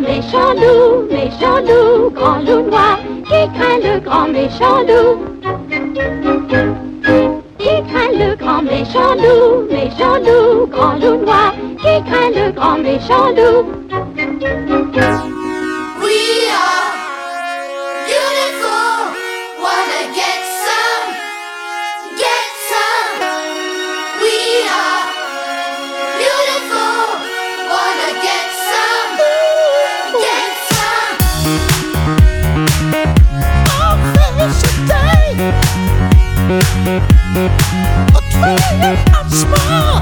méchant loup, méchant loup, grand loup noir, qui craint le grand méchant loup. Qui craint le grand méchant loup, méchant loup, grand loup noir, qui craint le grand méchant loup. small.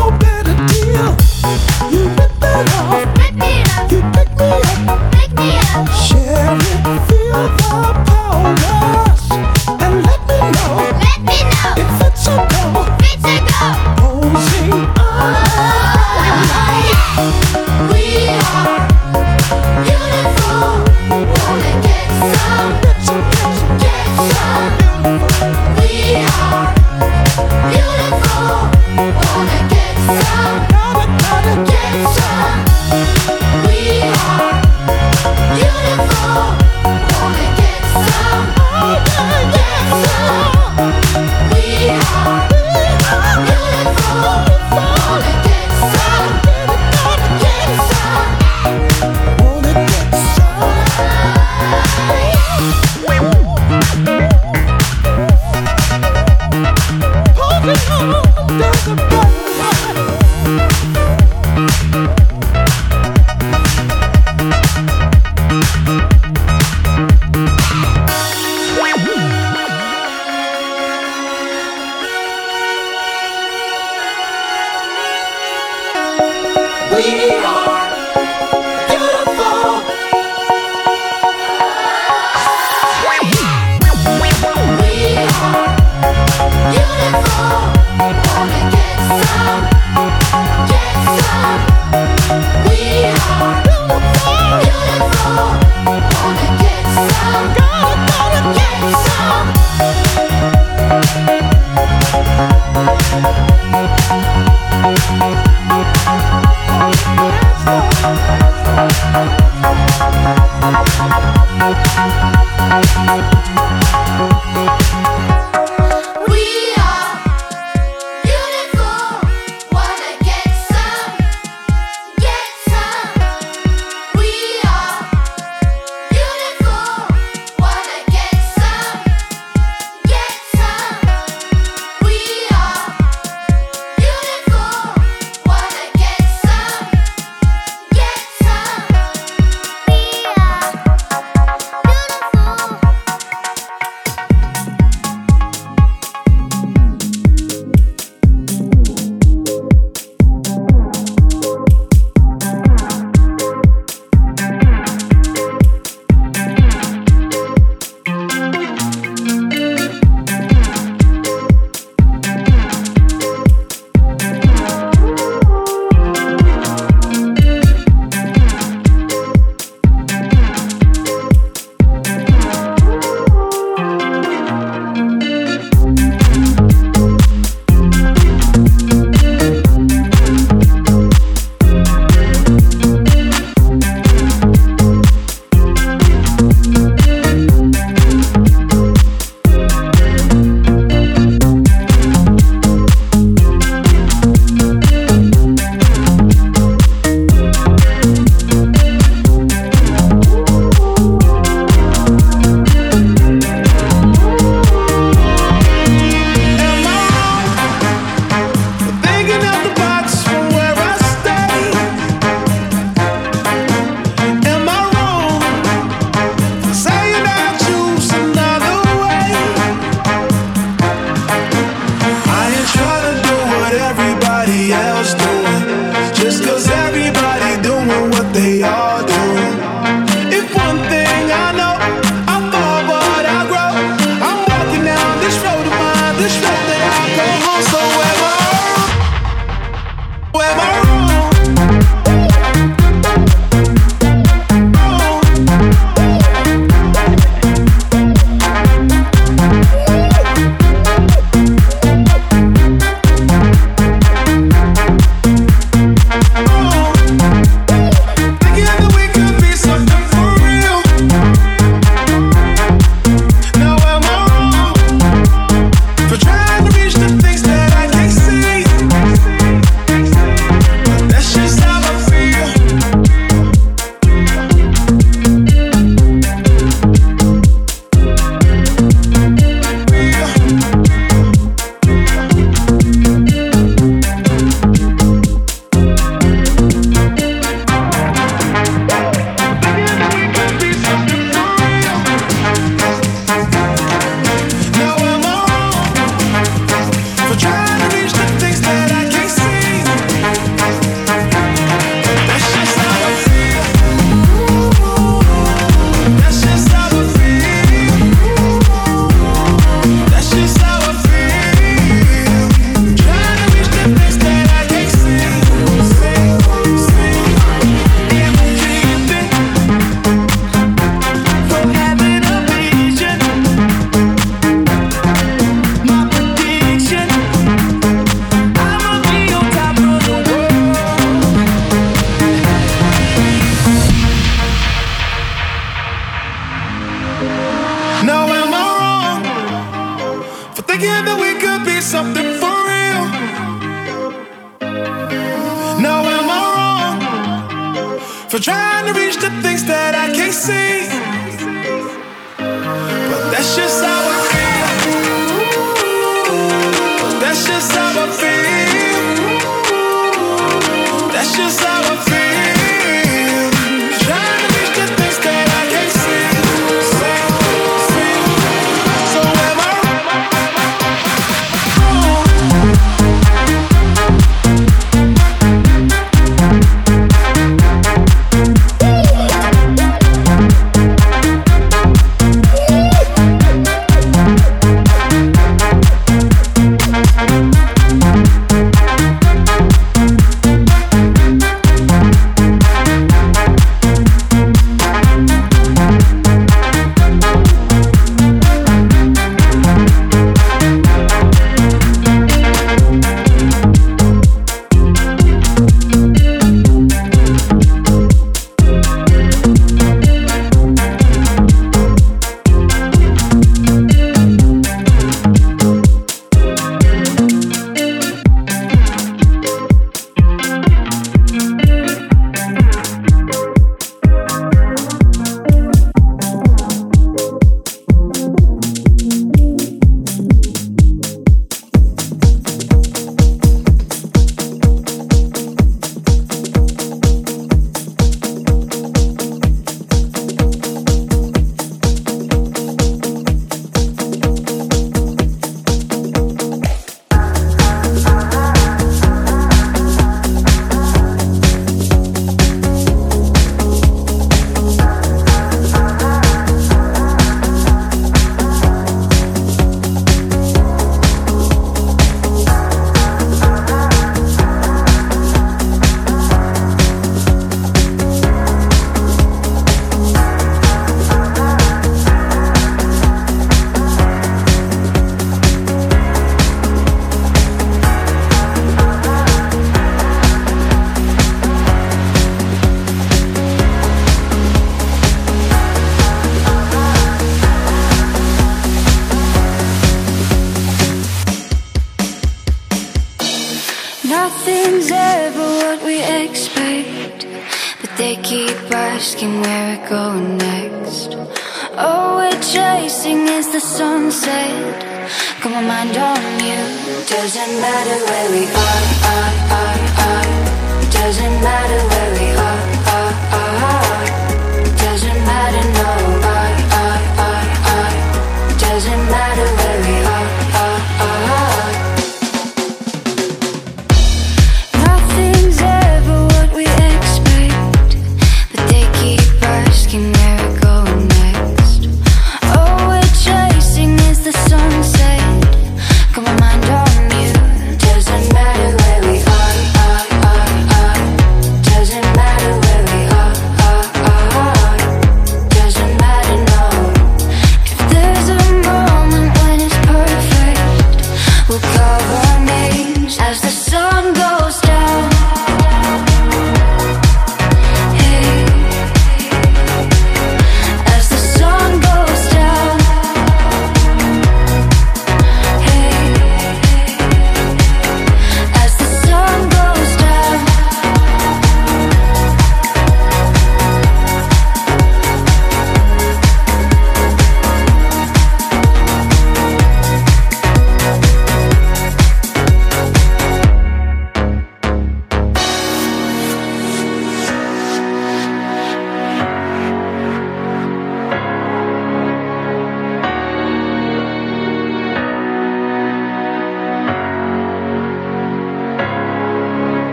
open. trying to reach the things that I can't see.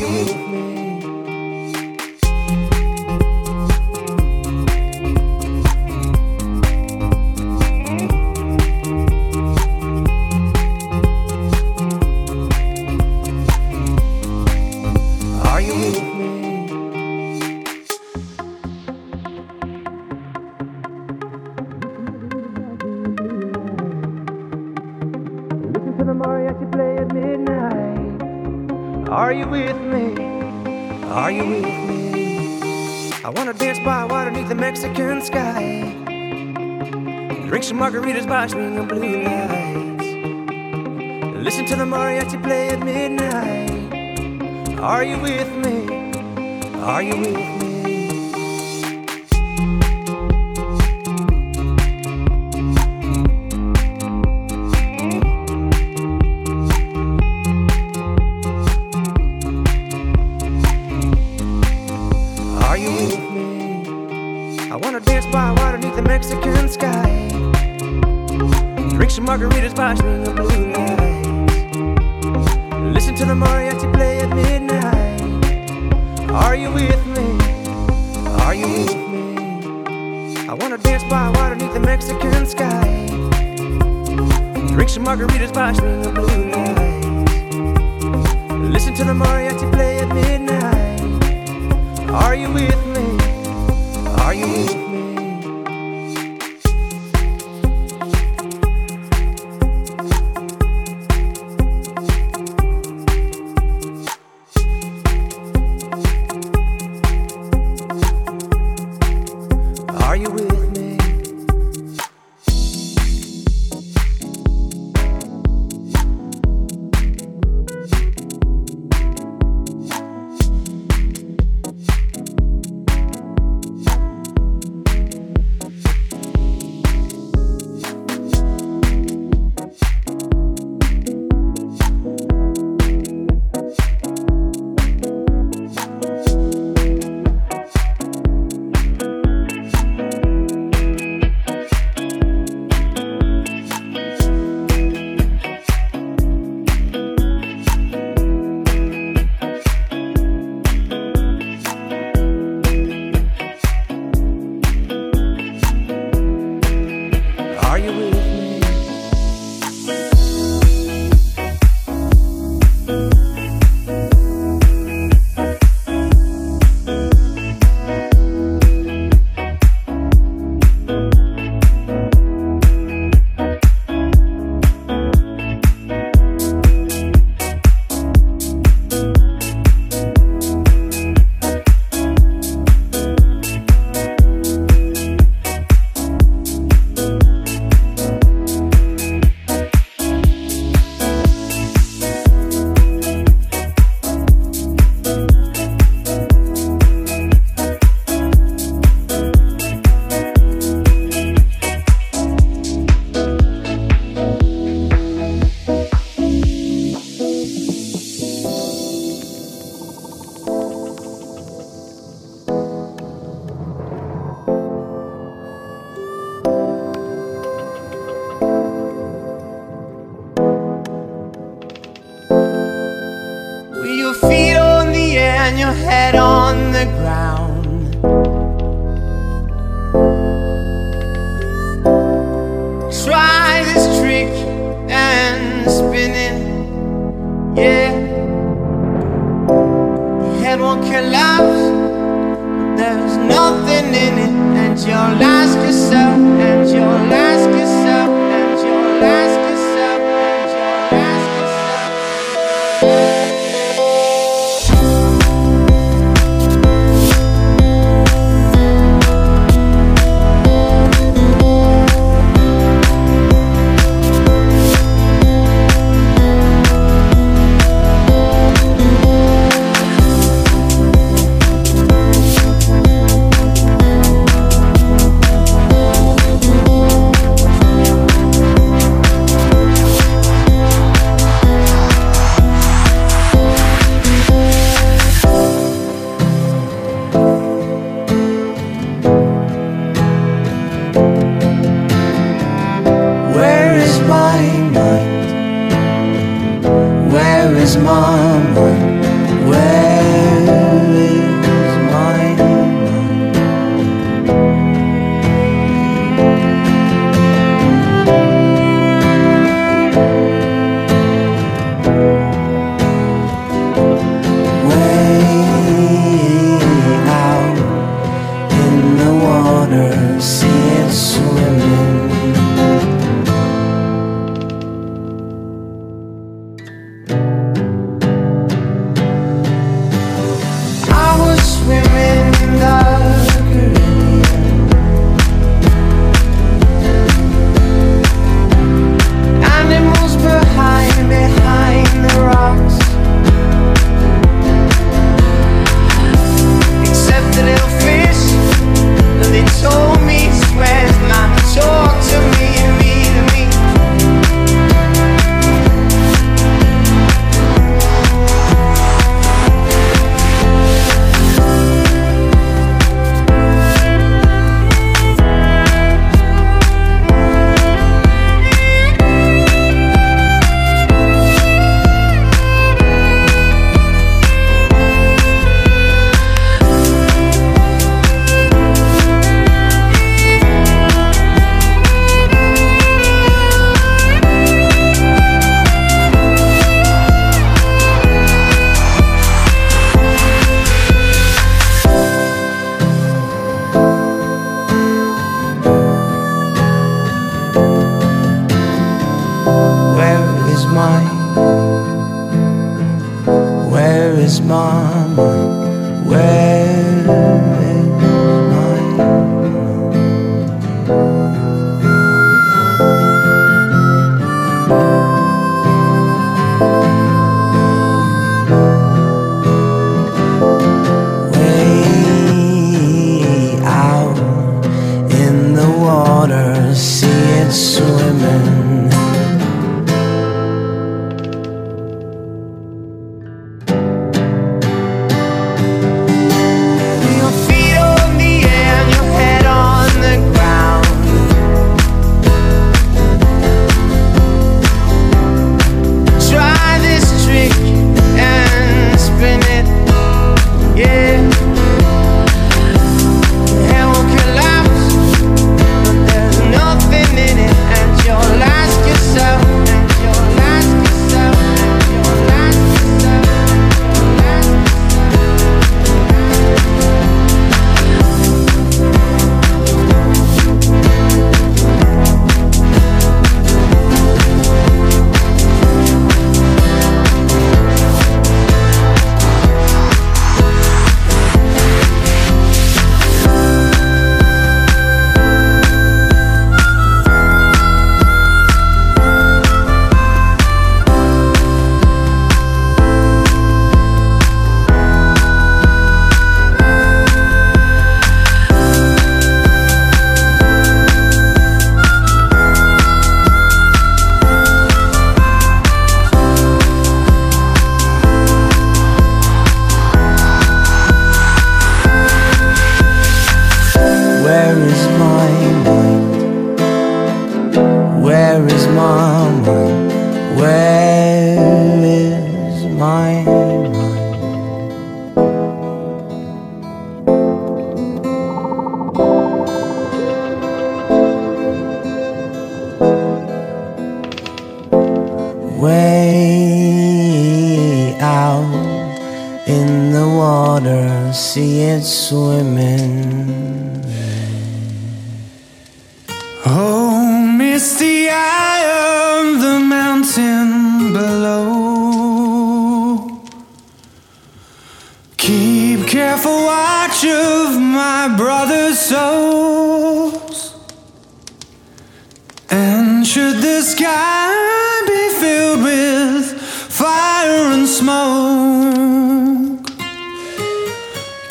you. margaritas watching your blue lights. Listen to the mariachi play at midnight. Are you with me? Are you with me? margaritas, box me in blue.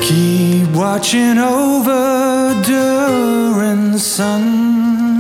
Keep watching over during the sun.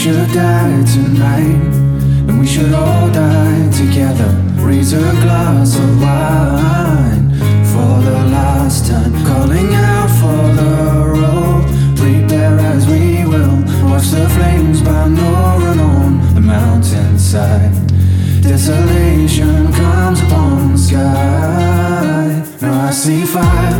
Should die tonight, and we should all die together. Raise a glass of wine for the last time. Calling out for the rope. Prepare as we will. Watch the flames burn over and on the mountainside. Desolation comes upon the sky. Now I see fire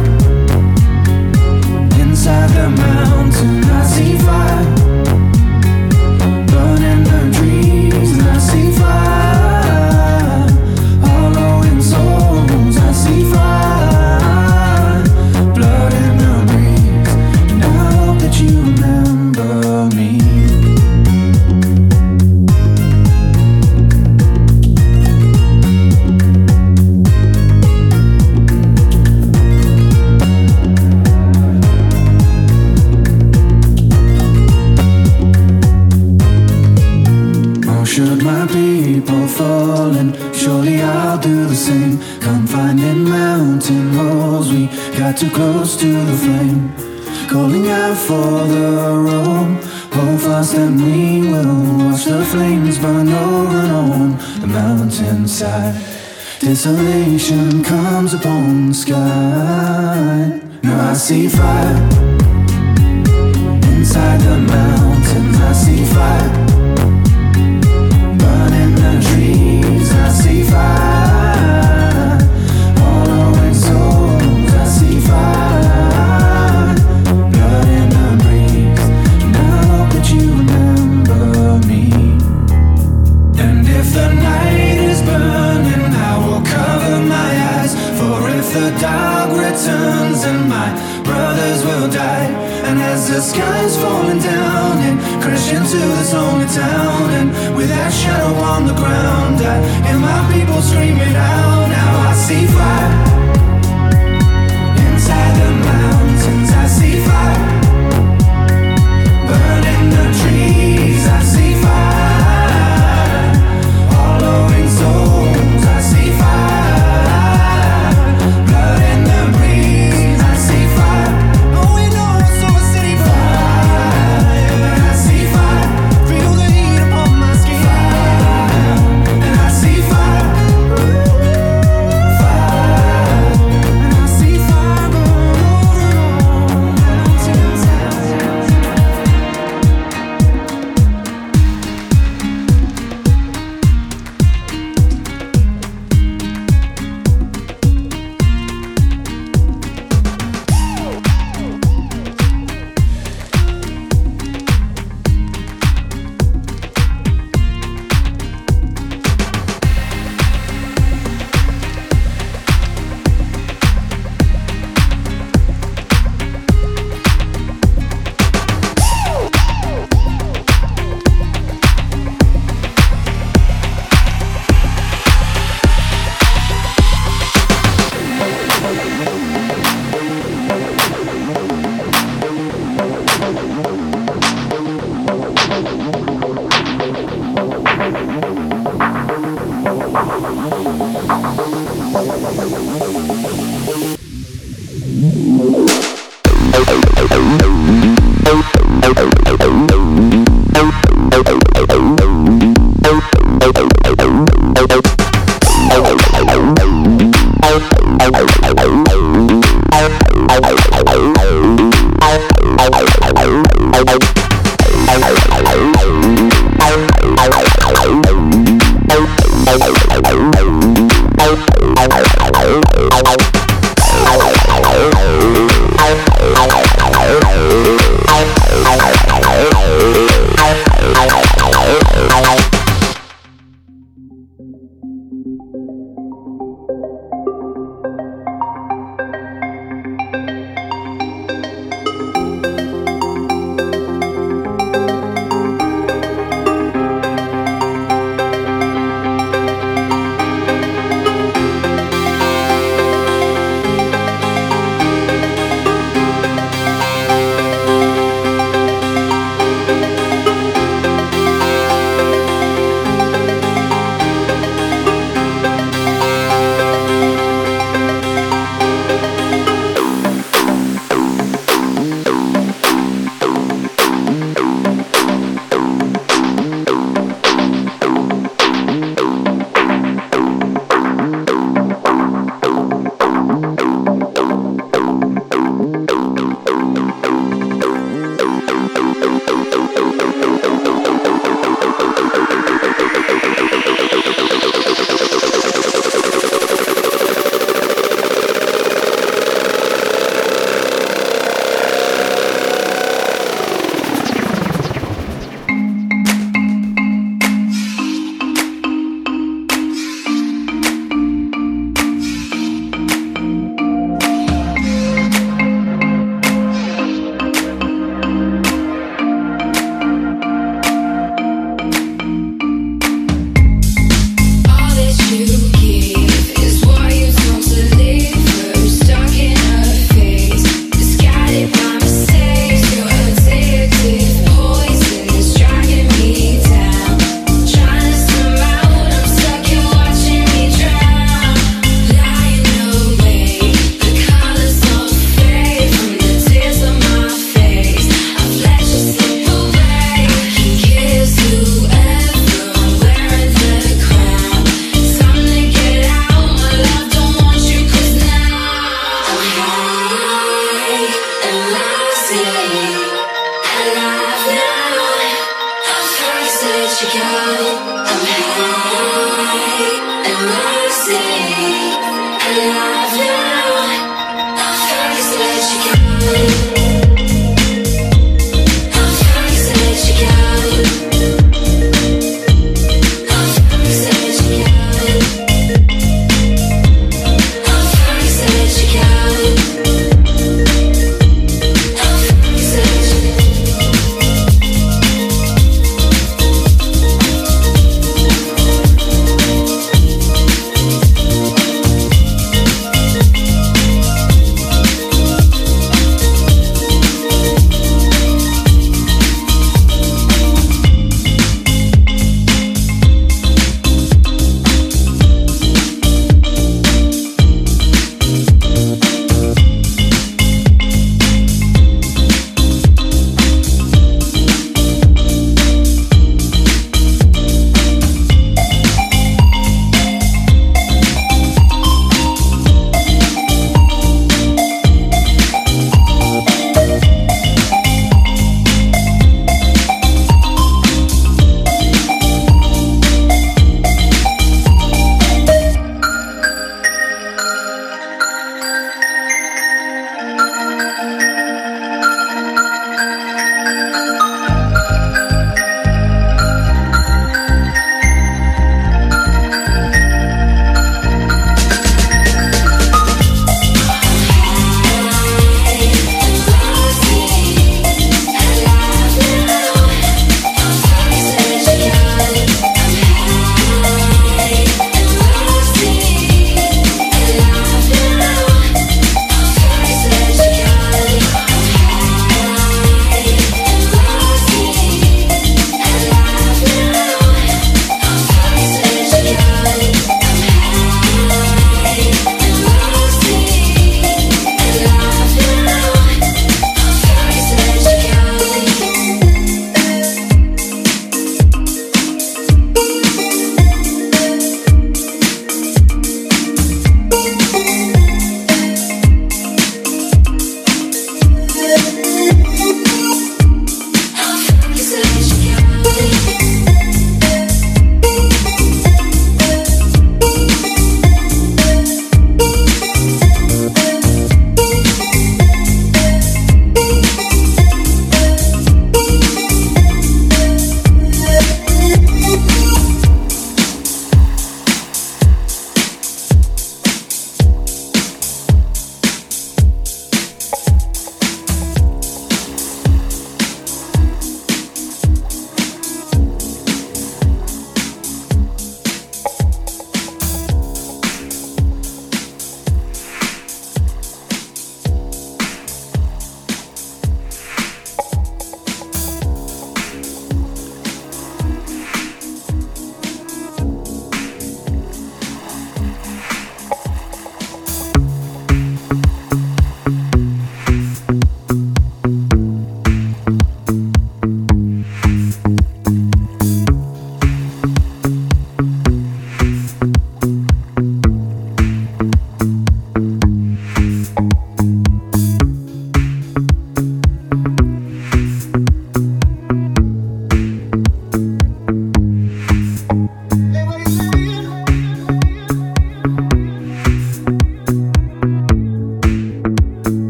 too close to the flame. Calling out for the rope, hold fast and we will watch the flames burn over and on the mountainside. Desolation comes upon the sky. Now I see fire inside the mountains. I see fire returns, and my brothers will die. And as the sky's falling down and crash into this lonely town, and with that shadow on the ground, I hear my people screaming out. Now I see fire inside the mountains. I see fire burning the trees.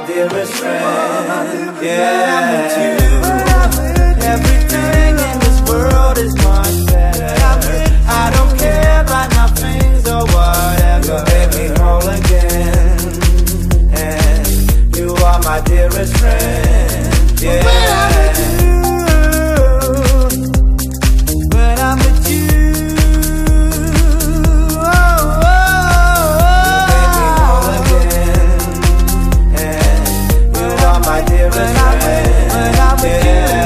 my dearest friend. Yeah, everything in this world is much better. I don't care about nothing or whatever. Me again, and you are my dearest friend. Yeah. Yeah.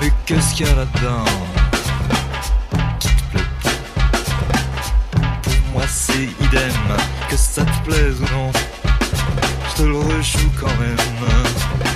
Mais qu'est-ce qu'il y a là-dedans qui te plaît Pour moi c'est idem, que ça te plaise ou non, je te le rejoue quand même.